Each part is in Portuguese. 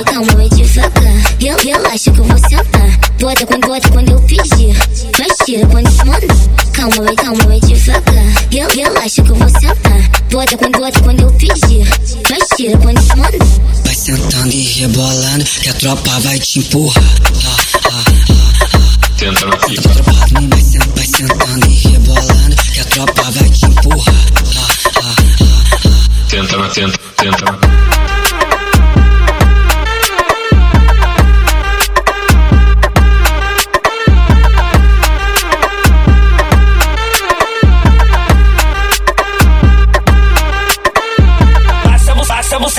vai calma e é devagar. Eu relaxo que eu vou sentar. Bota com bota quando eu pedir. Faz tira quando mandar. Calma e é, calma e é devagar. Eu relaxo que eu vou sentar. Bota com bota quando eu pedir. Faz tira quando mandar. Vai sentando e rebolando que a tropa vai te empurrar. Ah, ah, ah, ah. Tenta na pica. Vai sentando vai sentando e rebolando que a tropa vai te empurrar. Ah, ah, ah, ah. Tenta na tenta, tenta na.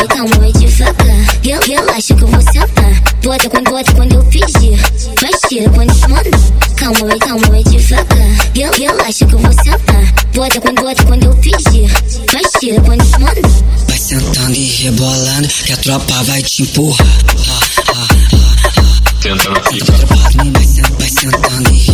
calma, calma e devagar. Eu relaxo que eu vou sentar. Bota quando bota quando eu pedir. Faz tiro quando eu mandar. Calma, calma e devagar. Eu relaxo que eu vou sentar. Bota quando bota quando eu pedir. Faz tiro quando eu mandar. Vai sentando e rebolando que a tropa vai te empurrar. Ah, ah, ah, ah. Tentando ficar. Vai sentando e